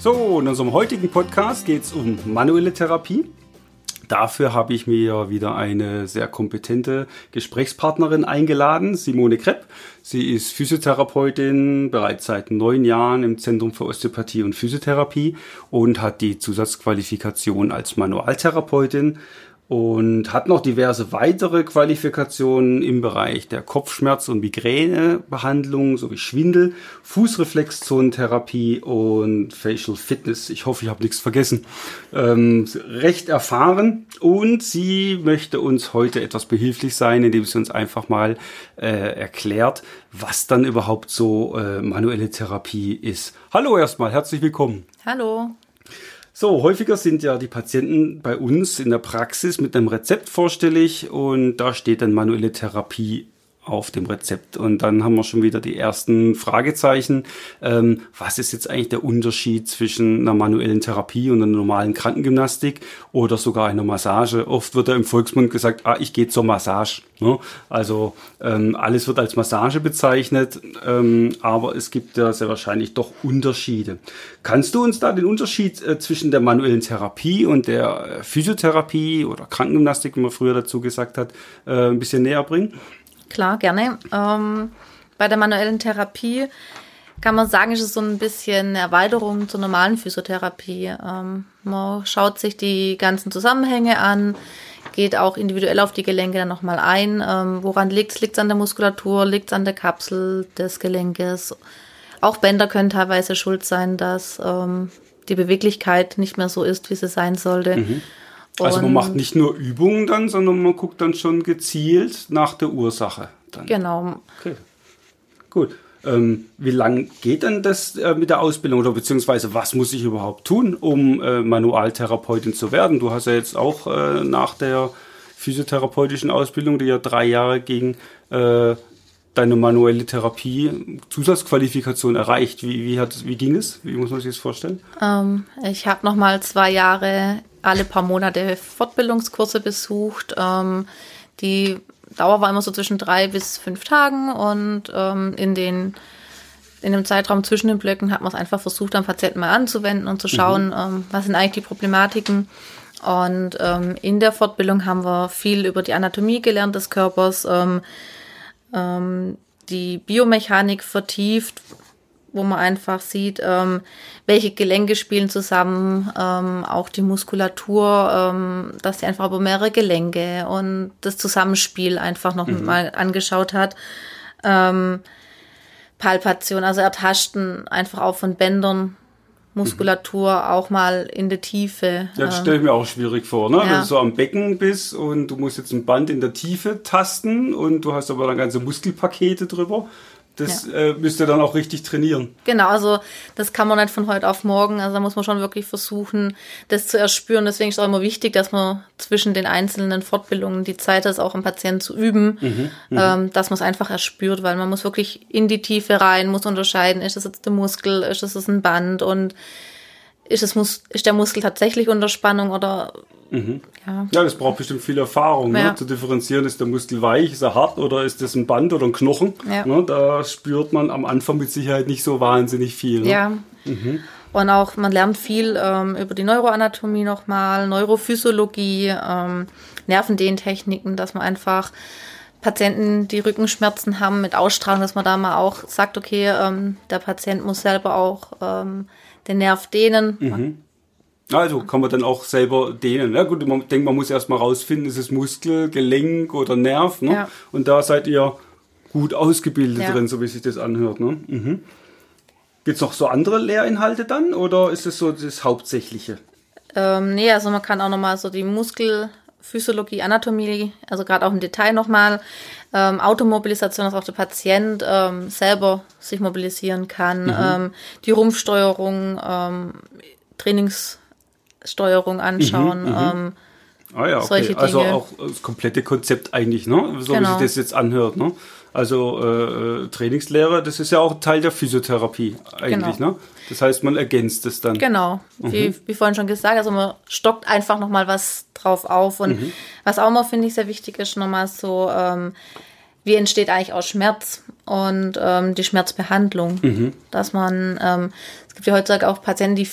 So, in unserem heutigen Podcast geht es um manuelle Therapie. Dafür habe ich mir wieder eine sehr kompetente Gesprächspartnerin eingeladen, Simone Krepp. Sie ist Physiotherapeutin, bereits seit neun Jahren im Zentrum für Osteopathie und Physiotherapie und hat die Zusatzqualifikation als Manualtherapeutin und hat noch diverse weitere Qualifikationen im Bereich der Kopfschmerz- und Migränebehandlung sowie Schwindel, Fußreflexzonentherapie und Facial Fitness. Ich hoffe, ich habe nichts vergessen. Ähm, recht erfahren und sie möchte uns heute etwas behilflich sein, indem sie uns einfach mal äh, erklärt, was dann überhaupt so äh, manuelle Therapie ist. Hallo erstmal, herzlich willkommen. Hallo. So, häufiger sind ja die Patienten bei uns in der Praxis mit einem Rezept vorstellig und da steht dann manuelle Therapie auf dem Rezept. Und dann haben wir schon wieder die ersten Fragezeichen. Ähm, was ist jetzt eigentlich der Unterschied zwischen einer manuellen Therapie und einer normalen Krankengymnastik oder sogar einer Massage? Oft wird da im Volksmund gesagt, ah, ich gehe zur Massage. Ne? Also ähm, alles wird als Massage bezeichnet, ähm, aber es gibt ja sehr wahrscheinlich doch Unterschiede. Kannst du uns da den Unterschied äh, zwischen der manuellen Therapie und der äh, Physiotherapie oder Krankengymnastik, wie man früher dazu gesagt hat, äh, ein bisschen näher bringen? Klar, gerne. Ähm, bei der manuellen Therapie kann man sagen, ist es so ein bisschen Erweiterung zur normalen Physiotherapie. Ähm, man schaut sich die ganzen Zusammenhänge an, geht auch individuell auf die Gelenke dann nochmal ein. Ähm, woran liegt es? Liegt es an der Muskulatur? Liegt es an der Kapsel des Gelenkes? Auch Bänder können teilweise schuld sein, dass ähm, die Beweglichkeit nicht mehr so ist, wie sie sein sollte. Mhm. Also man macht nicht nur Übungen dann, sondern man guckt dann schon gezielt nach der Ursache. Dann. Genau. Okay. Gut. Ähm, wie lang geht denn das äh, mit der Ausbildung oder beziehungsweise was muss ich überhaupt tun, um äh, Manualtherapeutin zu werden? Du hast ja jetzt auch äh, nach der physiotherapeutischen Ausbildung, die ja drei Jahre ging, äh, deine manuelle Therapie Zusatzqualifikation erreicht. Wie, wie, hat, wie ging es? Wie muss man sich das vorstellen? Ähm, ich habe noch mal zwei Jahre alle paar Monate Fortbildungskurse besucht. Ähm, die Dauer war immer so zwischen drei bis fünf Tagen und ähm, in den in dem Zeitraum zwischen den Blöcken hat man es einfach versucht, am Patienten mal anzuwenden und zu schauen, mhm. ähm, was sind eigentlich die Problematiken. Und ähm, in der Fortbildung haben wir viel über die Anatomie gelernt des Körpers, ähm, die Biomechanik vertieft, wo man einfach sieht, ähm, welche Gelenke spielen zusammen, ähm, auch die Muskulatur, ähm, dass sie einfach über mehrere Gelenke und das Zusammenspiel einfach noch mhm. mal angeschaut hat. Ähm, Palpation, also Ertaschten einfach auch von Bändern, Muskulatur mhm. auch mal in der Tiefe. Ja, das ähm, stelle ich mir auch schwierig vor, ne? Ja. Wenn du so am Becken bist und du musst jetzt ein Band in der Tiefe tasten und du hast aber dann ganze Muskelpakete drüber das ja. äh, müsst ihr dann auch richtig trainieren. Genau, also das kann man nicht von heute auf morgen. Also da muss man schon wirklich versuchen, das zu erspüren. Deswegen ist es auch immer wichtig, dass man zwischen den einzelnen Fortbildungen die Zeit hat, auch am Patienten zu üben, mhm, mhm. ähm, dass man es einfach erspürt, weil man muss wirklich in die Tiefe rein, muss unterscheiden, ist das jetzt der Muskel, ist das ein Band und ist, es, ist der Muskel tatsächlich unter Spannung oder Mhm. Ja. ja, das braucht bestimmt viel Erfahrung, ne, ja. ne, zu differenzieren, ist der Muskel weich, ist er hart oder ist das ein Band oder ein Knochen. Ja. Ne, da spürt man am Anfang mit Sicherheit nicht so wahnsinnig viel. Ne? Ja. Mhm. Und auch man lernt viel ähm, über die Neuroanatomie nochmal, Neurophysiologie, ähm, Nervendehntechniken, dass man einfach Patienten, die Rückenschmerzen haben mit Ausstrahlung, dass man da mal auch sagt, okay, ähm, der Patient muss selber auch ähm, den Nerv dehnen. Mhm. Also kann man dann auch selber dehnen. Ja, gut, man denkt, man muss erstmal rausfinden, ist es Muskel, Gelenk oder Nerv. Ne? Ja. Und da seid ihr gut ausgebildet ja. drin, so wie sich das anhört. Ne? Mhm. Gibt es noch so andere Lehrinhalte dann oder ist es so das Hauptsächliche? Ähm, nee, also man kann auch nochmal so die Muskel Physiologie, Anatomie, also gerade auch im Detail nochmal, ähm, Automobilisation, dass auch der Patient ähm, selber sich mobilisieren kann, mhm. ähm, die Rumpfsteuerung, ähm, Trainingssteuerung anschauen. Mhm, mhm. ähm, Ah ja, okay. Also auch das komplette Konzept eigentlich, ne? So genau. wie sich das jetzt anhört, ne? Also äh, äh, Trainingslehre, das ist ja auch Teil der Physiotherapie eigentlich, genau. ne? Das heißt, man ergänzt es dann. Genau, mhm. wie, wie vorhin schon gesagt, also man stockt einfach nochmal was drauf auf. Und mhm. was auch mal, finde ich, sehr wichtig ist, nochmal so, ähm, wie entsteht eigentlich auch Schmerz und ähm, die Schmerzbehandlung. Mhm. Dass man, ähm, es gibt ja heutzutage auch Patienten, die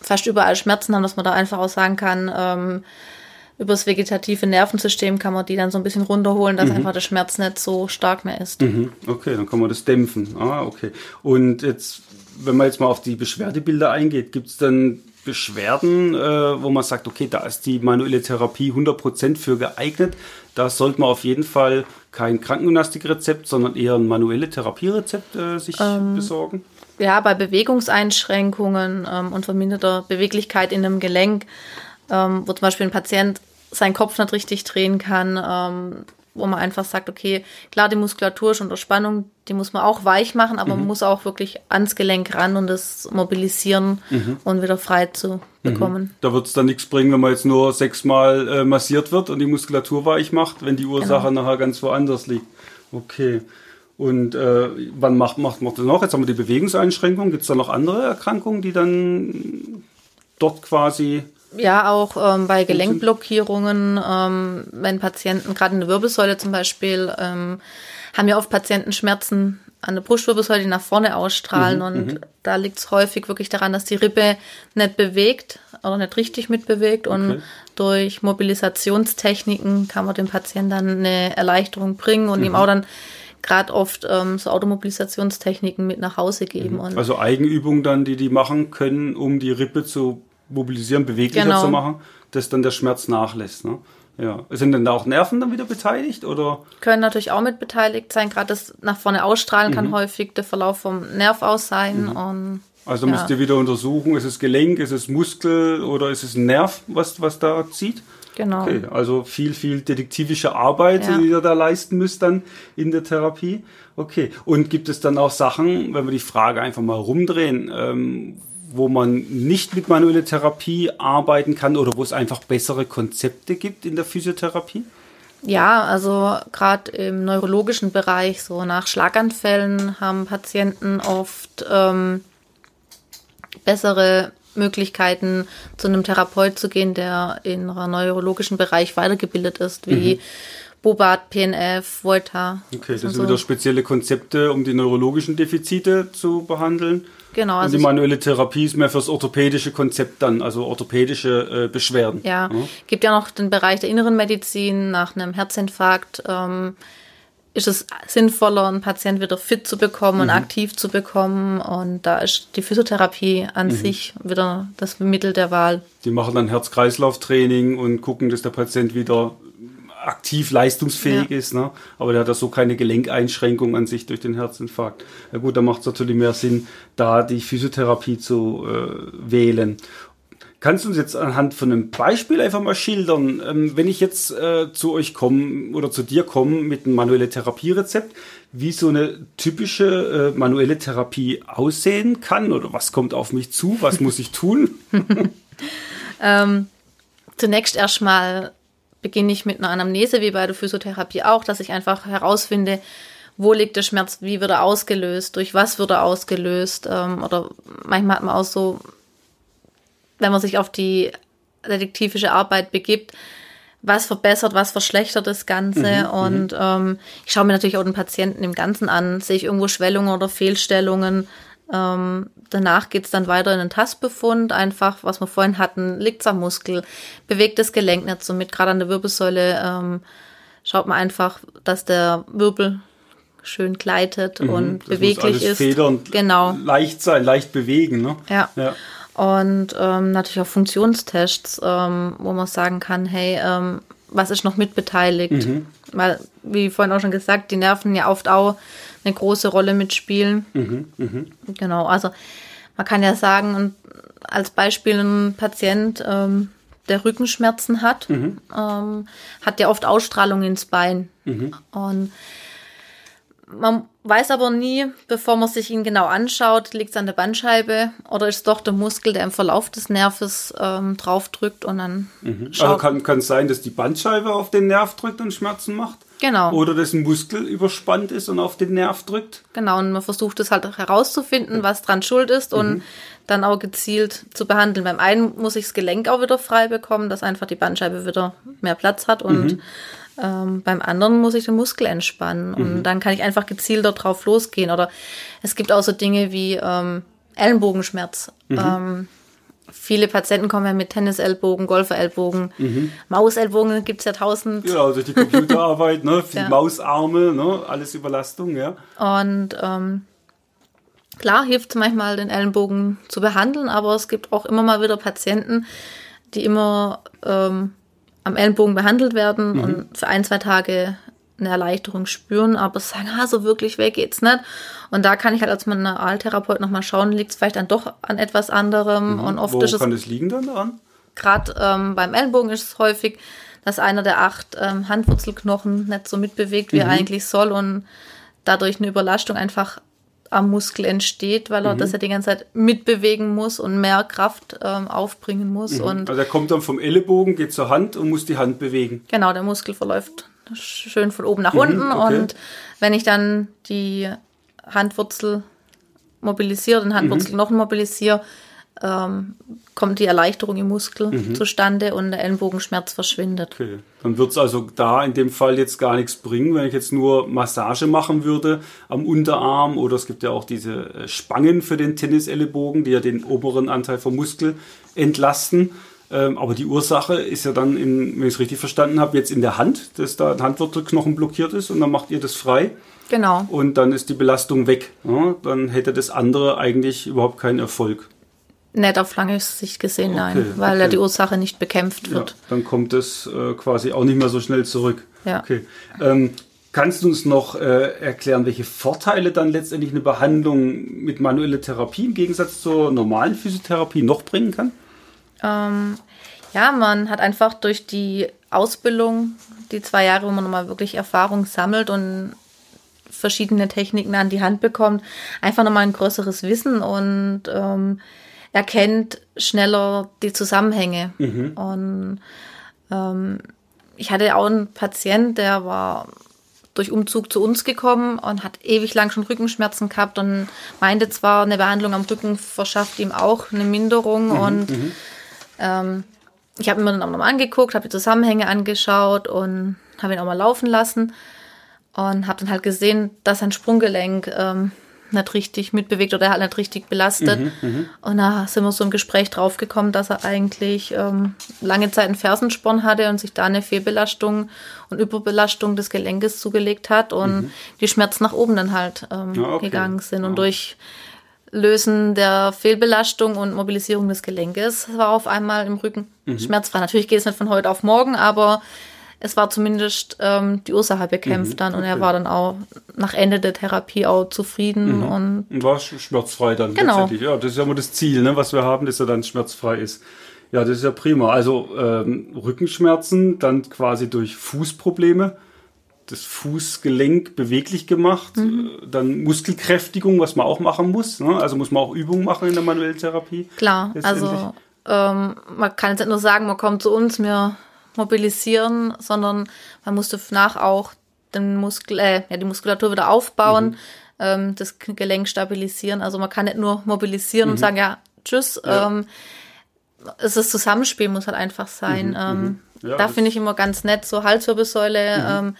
fast überall Schmerzen haben, dass man da einfach auch sagen kann, ähm, über das vegetative Nervensystem kann man die dann so ein bisschen runterholen, dass mhm. einfach der Schmerz nicht so stark mehr ist. Mhm. Okay, dann kann man das dämpfen. Ah, okay. Und jetzt, wenn man jetzt mal auf die Beschwerdebilder eingeht, gibt es dann Beschwerden, äh, wo man sagt, okay, da ist die manuelle Therapie 100% für geeignet. Da sollte man auf jeden Fall kein Krankengymnastikrezept, sondern eher ein manuelle Therapierezept äh, sich ähm, besorgen. Ja, bei Bewegungseinschränkungen ähm, und verminderter Beweglichkeit in einem Gelenk, ähm, wo zum Beispiel ein Patient seinen Kopf nicht richtig drehen kann, ähm, wo man einfach sagt, okay, klar, die Muskulatur ist unter Spannung, die muss man auch weich machen, aber mhm. man muss auch wirklich ans Gelenk ran und das mobilisieren mhm. und wieder frei zu mhm. bekommen. Da wird es dann nichts bringen, wenn man jetzt nur sechsmal äh, massiert wird und die Muskulatur weich macht, wenn die Ursache genau. nachher ganz woanders liegt. Okay. Und äh, wann macht, macht, macht das noch? Jetzt haben wir die Bewegungseinschränkung. Gibt es da noch andere Erkrankungen, die dann dort quasi ja, auch ähm, bei Gelenkblockierungen, ähm, wenn Patienten, gerade in der Wirbelsäule zum Beispiel, ähm, haben ja oft Patienten Schmerzen an der Brustwirbelsäule, die nach vorne ausstrahlen. Mhm, und mhm. da liegt es häufig wirklich daran, dass die Rippe nicht bewegt oder nicht richtig mitbewegt. Okay. Und durch Mobilisationstechniken kann man dem Patienten dann eine Erleichterung bringen und mhm. ihm auch dann gerade oft ähm, so Automobilisationstechniken mit nach Hause geben. Mhm. also Eigenübungen dann, die die machen können, um die Rippe zu mobilisieren, beweglicher genau. zu machen, dass dann der Schmerz nachlässt. Ne? Ja. Sind denn da auch Nerven dann wieder beteiligt? Oder? Können natürlich auch mit beteiligt sein. Gerade das nach vorne ausstrahlen mhm. kann häufig der Verlauf vom Nerv aus sein. Mhm. Und, also ja. müsst ihr wieder untersuchen, ist es Gelenk, ist es Muskel oder ist es ein Nerv, was, was da zieht? Genau. Okay, also viel, viel detektivische Arbeit, ja. die ihr da leisten müsst dann in der Therapie. Okay. Und gibt es dann auch Sachen, wenn wir die Frage einfach mal rumdrehen, ähm, wo man nicht mit manueller Therapie arbeiten kann oder wo es einfach bessere Konzepte gibt in der Physiotherapie? Ja, also gerade im neurologischen Bereich, so nach Schlaganfällen haben Patienten oft ähm, bessere Möglichkeiten, zu einem Therapeut zu gehen, der in einem neurologischen Bereich weitergebildet ist, wie mhm. Bobat, PNF, Volta. Okay, das sind so. wieder spezielle Konzepte, um die neurologischen Defizite zu behandeln. Genau. Also und die manuelle Therapie ist mehr fürs orthopädische Konzept dann, also orthopädische äh, Beschwerden. Ja. ja, gibt ja noch den Bereich der inneren Medizin nach einem Herzinfarkt. Ähm, ist es sinnvoller, einen Patient wieder fit zu bekommen und mhm. aktiv zu bekommen. Und da ist die Physiotherapie an mhm. sich wieder das Mittel der Wahl. Die machen dann Herz-Kreislauf-Training und gucken, dass der Patient wieder aktiv leistungsfähig ja. ist, ne? aber der hat da so keine Gelenkeinschränkung an sich durch den Herzinfarkt. Ja gut, da macht es natürlich mehr Sinn, da die Physiotherapie zu äh, wählen. Kannst du uns jetzt anhand von einem Beispiel einfach mal schildern, ähm, wenn ich jetzt äh, zu euch komme oder zu dir komme mit einem manuellen Therapierezept, wie so eine typische äh, manuelle Therapie aussehen kann oder was kommt auf mich zu, was muss ich tun? ähm, zunächst erstmal beginne ich mit einer Anamnese, wie bei der Physiotherapie auch, dass ich einfach herausfinde, wo liegt der Schmerz, wie wird er ausgelöst, durch was wird er ausgelöst. Ähm, oder manchmal hat man auch so, wenn man sich auf die detektivische Arbeit begibt, was verbessert, was verschlechtert das Ganze. Mhm, mhm. und ähm, ich schaue mir natürlich auch den Patienten im Ganzen an. Sehe ich irgendwo Schwellungen oder Fehlstellungen? Ähm, danach geht's dann weiter in den Tastbefund, einfach, was wir vorhin hatten, liegt's am Muskel, bewegt das Gelenk nicht so mit, gerade an der Wirbelsäule ähm, schaut man einfach, dass der Wirbel schön gleitet mhm, und beweglich ist. Federn genau. leicht sein, leicht bewegen. Ne? Ja. ja. Und ähm, natürlich auch Funktionstests, ähm, wo man sagen kann, hey, ähm, was ist noch mitbeteiligt? Mhm. Weil, wie vorhin auch schon gesagt, die Nerven ja oft auch eine große Rolle mitspielen. Mhm, mh. Genau, also man kann ja sagen, als Beispiel ein Patient, ähm, der Rückenschmerzen hat, mhm. ähm, hat ja oft Ausstrahlung ins Bein. Mhm. Und man weiß aber nie, bevor man sich ihn genau anschaut, liegt es an der Bandscheibe oder ist es doch der Muskel, der im Verlauf des Nerves ähm, draufdrückt und dann. Mhm. Also kann, kann es sein, dass die Bandscheibe auf den Nerv drückt und Schmerzen macht? Genau. Oder dass ein Muskel überspannt ist und auf den Nerv drückt? Genau, und man versucht es halt herauszufinden, was dran schuld ist und mhm. dann auch gezielt zu behandeln. Beim einen muss ich das Gelenk auch wieder frei bekommen, dass einfach die Bandscheibe wieder mehr Platz hat und mhm. ähm, beim anderen muss ich den Muskel entspannen und mhm. dann kann ich einfach gezielter drauf losgehen. Oder es gibt auch so Dinge wie ähm, Ellenbogenschmerz. Mhm. Ähm, Viele Patienten kommen ja mit Tennisellbogen, Golferellbogen, mhm. Mausellbogen gibt es ja tausend. Ja, also die Computerarbeit, ne, ja. Mausarme, ne, alles Überlastung, ja. Und ähm, klar hilft es manchmal, den Ellenbogen zu behandeln, aber es gibt auch immer mal wieder Patienten, die immer ähm, am Ellenbogen behandelt werden mhm. und für ein, zwei Tage eine Erleichterung spüren, aber sagen, ah, so wirklich weg geht's nicht. Und da kann ich halt als Manualtherapeut nochmal schauen, liegt es vielleicht dann doch an etwas anderem. Mhm. Und oft Wo ist kann es liegen dann daran? Gerade ähm, beim Ellenbogen ist es häufig, dass einer der acht ähm, Handwurzelknochen nicht so mitbewegt, wie mhm. er eigentlich soll und dadurch eine Überlastung einfach am Muskel entsteht, weil er mhm. das ja die ganze Zeit mitbewegen muss und mehr Kraft ähm, aufbringen muss. Mhm. Und also er kommt dann vom Ellenbogen, geht zur Hand und muss die Hand bewegen. Genau, der Muskel verläuft schön von oben nach mhm, unten. Okay. Und wenn ich dann die Handwurzel mobilisiere, den Handwurzelknochen mhm. mobilisiere, ähm, kommt die Erleichterung im Muskel mhm. zustande und der Ellenbogenschmerz verschwindet. Okay. Dann wird es also da in dem Fall jetzt gar nichts bringen, wenn ich jetzt nur Massage machen würde am Unterarm oder es gibt ja auch diese äh, Spangen für den Tennisellenbogen, die ja den oberen Anteil vom Muskel entlasten. Ähm, aber die Ursache ist ja dann, in, wenn ich es richtig verstanden habe, jetzt in der Hand, dass da ein Handwurzelknochen blockiert ist und dann macht ihr das frei. Genau. Und dann ist die Belastung weg. Ja, dann hätte das andere eigentlich überhaupt keinen Erfolg. Nicht auf lange Sicht gesehen, okay, nein, weil okay. ja die Ursache nicht bekämpft wird. Ja, dann kommt es äh, quasi auch nicht mehr so schnell zurück. Ja. Okay. Ähm, kannst du uns noch äh, erklären, welche Vorteile dann letztendlich eine Behandlung mit manueller Therapie im Gegensatz zur normalen Physiotherapie noch bringen kann? Ähm, ja, man hat einfach durch die Ausbildung, die zwei Jahre, wo man nochmal wirklich Erfahrung sammelt und verschiedene Techniken an die Hand bekommt, einfach nochmal ein größeres Wissen und ähm, erkennt schneller die Zusammenhänge. Mhm. Und ähm, ich hatte auch einen Patient, der war durch Umzug zu uns gekommen und hat ewig lang schon Rückenschmerzen gehabt und meinte zwar, eine Behandlung am Rücken verschafft ihm auch eine Minderung mhm, und mhm. Ähm, ich habe mir dann auch nochmal angeguckt, habe die Zusammenhänge angeschaut und habe ihn auch mal laufen lassen und habe dann halt gesehen, dass sein Sprunggelenk ähm, nicht richtig mitbewegt oder er halt nicht richtig belastet. Mhm, mhm, und da sind wir so im Gespräch draufgekommen, dass er eigentlich ähm, lange Zeit einen Fersensporn hatte und sich da eine Fehlbelastung und Überbelastung des Gelenkes zugelegt hat und mhm. die Schmerzen nach oben dann halt ähm, ja, okay. gegangen sind. Und durch Lösen der Fehlbelastung und Mobilisierung des Gelenkes war auf einmal im Rücken mhm. schmerzfrei. Natürlich geht es nicht von heute auf morgen, aber es war zumindest ähm, die Ursache bekämpft mhm, dann und er war dann auch nach Ende der Therapie auch zufrieden mhm. und, und war schmerzfrei dann genau. letztendlich. Ja, das ist ja immer das Ziel, ne, was wir haben, dass er dann schmerzfrei ist. Ja, das ist ja prima. Also ähm, Rückenschmerzen dann quasi durch Fußprobleme das Fußgelenk beweglich gemacht, mhm. Äh, dann Muskelkräftigung, was man auch machen muss. Ne? Also muss man auch Übungen machen in der manuellen Therapie. Klar, also ähm, man kann jetzt nicht nur sagen, man kommt zu uns, wir mobilisieren, sondern man muss danach auch den Muskel, äh, ja, die Muskulatur wieder aufbauen, mhm. ähm, das Gelenk stabilisieren. Also man kann nicht nur mobilisieren mhm. und sagen, ja, tschüss. Ja. Ähm, es ist das Zusammenspiel muss halt einfach sein. Mhm. Ähm, mhm. ja, da finde ich immer ganz nett, so Halswirbelsäule, mhm. ähm,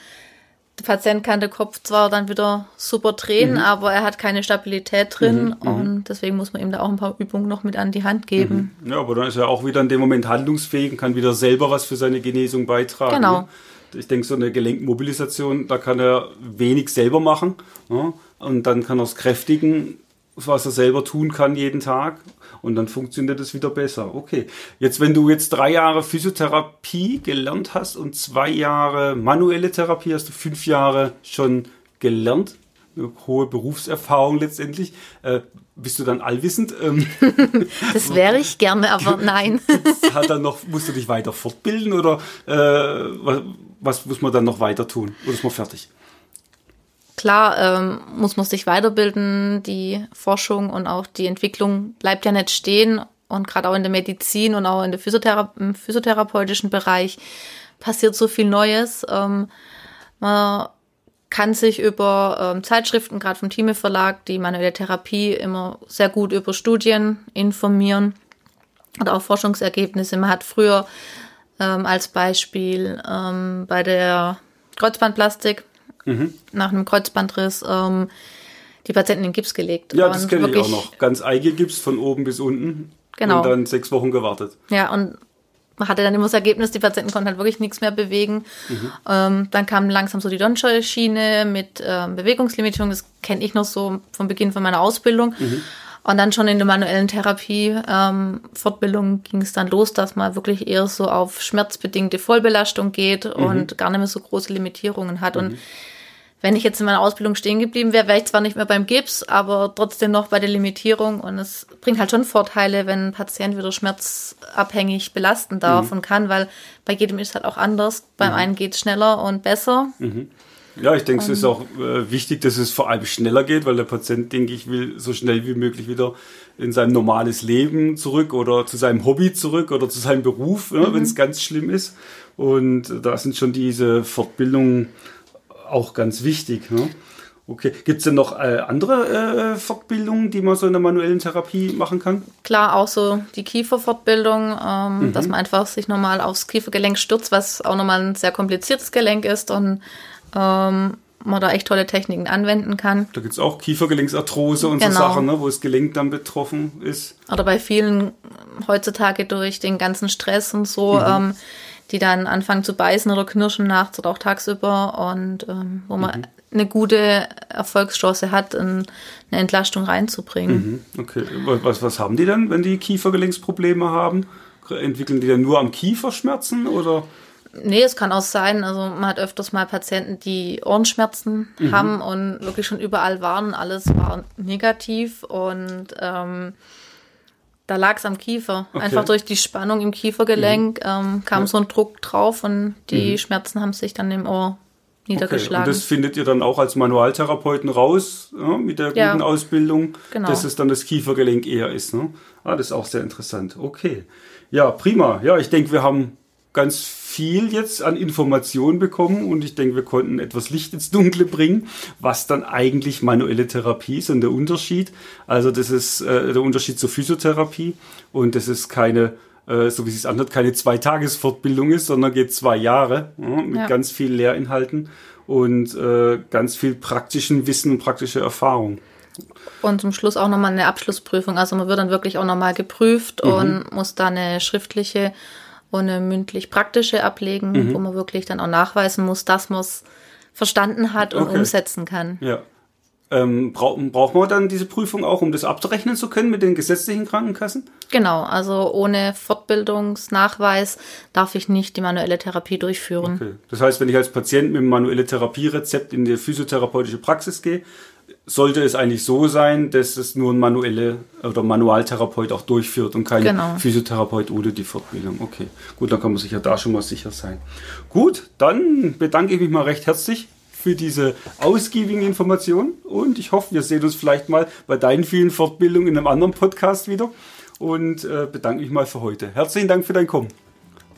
der Patient kann den Kopf zwar dann wieder super drehen, mhm. aber er hat keine Stabilität drin mhm, mhm, und deswegen muss man ihm da auch ein paar Übungen noch mit an die Hand geben. Mhm. Ja, aber dann ist er auch wieder in dem Moment handlungsfähig und kann wieder selber was für seine Genesung beitragen. Genau. Ne? Ich denke, so eine Gelenkmobilisation, da kann er wenig selber machen ne? und dann kann er es kräftigen, was er selber tun kann jeden Tag und dann funktioniert es wieder besser. Okay. Jetzt, wenn du jetzt drei Jahre Physiotherapie gelernt hast und zwei Jahre manuelle Therapie, hast du fünf Jahre schon gelernt. eine hohe Berufserfahrung letztendlich. Äh, bist du dann allwissend? Ähm, das wäre ich gerne, aber nein. Hat dann noch, musst du dich weiter fortbilden oder äh, was, was muss man dann noch weiter tun? Oder ist man fertig? Klar ähm, muss man sich weiterbilden, die Forschung und auch die Entwicklung bleibt ja nicht stehen und gerade auch in der Medizin und auch in der Physiothera im physiotherapeutischen Bereich passiert so viel Neues. Ähm, man kann sich über ähm, Zeitschriften, gerade vom Thieme Verlag, die manuelle Therapie immer sehr gut über Studien informieren und auch Forschungsergebnisse. Man hat früher ähm, als Beispiel ähm, bei der Kreuzbandplastik mhm. nach einem Kreuzbandriss ähm, die Patienten in Gips gelegt. Ja, das kenne ich auch noch. Ganz Gips von oben bis unten. Genau. Und dann sechs Wochen gewartet. Ja, und man hatte dann immer das Ergebnis, die Patienten konnten halt wirklich nichts mehr bewegen. Mhm. Ähm, dann kam langsam so die Donscher-Schiene mit ähm, Bewegungslimitierung. Das kenne ich noch so vom Beginn von meiner Ausbildung. Mhm. Und dann schon in der manuellen Therapie ähm, Fortbildung ging es dann los, dass man wirklich eher so auf schmerzbedingte Vollbelastung geht mhm. und gar nicht mehr so große Limitierungen hat. Und mhm wenn ich jetzt in meiner Ausbildung stehen geblieben wäre, wäre ich zwar nicht mehr beim Gips, aber trotzdem noch bei der Limitierung. Und es bringt halt schon Vorteile, wenn ein Patient wieder schmerzabhängig belasten darf mhm. und kann, weil bei jedem ist es halt auch anders. Beim mhm. einen geht es schneller und besser. Mhm. Ja, ich denke, es ist auch äh, wichtig, dass es vor allem schneller geht, weil der Patient, denke ich, will so schnell wie möglich wieder in sein normales Leben zurück oder zu seinem Hobby zurück oder zu seinem Beruf, ja, wenn es mhm. ganz schlimm ist. Und da sind schon diese Fortbildungen auch ganz wichtig. Ne? Okay. Gibt es denn noch äh, andere äh, Fortbildungen, die man so in der manuellen Therapie machen kann? Klar, auch so die Kieferfortbildung, ähm, mhm. dass man einfach sich nochmal aufs Kiefergelenk stürzt, was auch nochmal ein sehr kompliziertes Gelenk ist und ähm, man da echt tolle Techniken anwenden kann. Da gibt es auch Kiefergelenksarthrose und genau. so Sachen, ne, wo das Gelenk dann betroffen ist. Oder bei vielen heutzutage durch den ganzen Stress und so. Mhm. Ähm, die dann anfangen zu beißen oder knirschen nachts oder auch tagsüber und ähm, wo man mhm. eine gute Erfolgschance hat, in eine Entlastung reinzubringen. Mhm. Okay, was, was haben die dann, wenn die Kiefergelenksprobleme haben? Entwickeln die dann nur am Kiefer Schmerzen oder? Nee, es kann auch sein, also man hat öfters mal Patienten, die Ohrenschmerzen mhm. haben und wirklich schon überall waren, alles war negativ und ähm, da lag es am Kiefer. Okay. Einfach durch die Spannung im Kiefergelenk mhm. ähm, kam ja. so ein Druck drauf und die mhm. Schmerzen haben sich dann im Ohr niedergeschlagen. Okay. Und das findet ihr dann auch als Manualtherapeuten raus ja, mit der ja. guten Ausbildung, genau. dass es dann das Kiefergelenk eher ist. Ne? Ah, das ist auch sehr interessant. Okay. Ja, prima. Ja, ich denke, wir haben ganz viel jetzt an Informationen bekommen und ich denke, wir konnten etwas Licht ins Dunkle bringen, was dann eigentlich manuelle Therapie ist und der Unterschied. Also das ist äh, der Unterschied zur Physiotherapie und das ist keine äh, so wie es anhört, keine Zwei-Tages-Fortbildung ist, sondern geht zwei Jahre ja, mit ja. ganz viel Lehrinhalten und äh, ganz viel praktischen Wissen und praktische Erfahrung. Und zum Schluss auch nochmal eine Abschlussprüfung. Also man wird dann wirklich auch nochmal geprüft mhm. und muss da eine schriftliche und eine mündlich-praktische ablegen, mhm. wo man wirklich dann auch nachweisen muss, dass man es verstanden hat und okay. umsetzen kann. Ja. Ähm, braucht braucht man dann diese Prüfung auch, um das abzurechnen zu können mit den gesetzlichen Krankenkassen? Genau, also ohne Fortbildungsnachweis darf ich nicht die manuelle Therapie durchführen. Okay. Das heißt, wenn ich als Patient mit einem manuelle Therapierezept in die physiotherapeutische Praxis gehe, sollte es eigentlich so sein, dass es nur ein manuelle oder Manualtherapeut auch durchführt und kein genau. Physiotherapeut ohne die Fortbildung. Okay, gut, dann kann man sich ja da schon mal sicher sein. Gut, dann bedanke ich mich mal recht herzlich für diese ausgiebigen Informationen und ich hoffe, wir sehen uns vielleicht mal bei deinen vielen Fortbildungen in einem anderen Podcast wieder und äh, bedanke mich mal für heute. Herzlichen Dank für dein Kommen.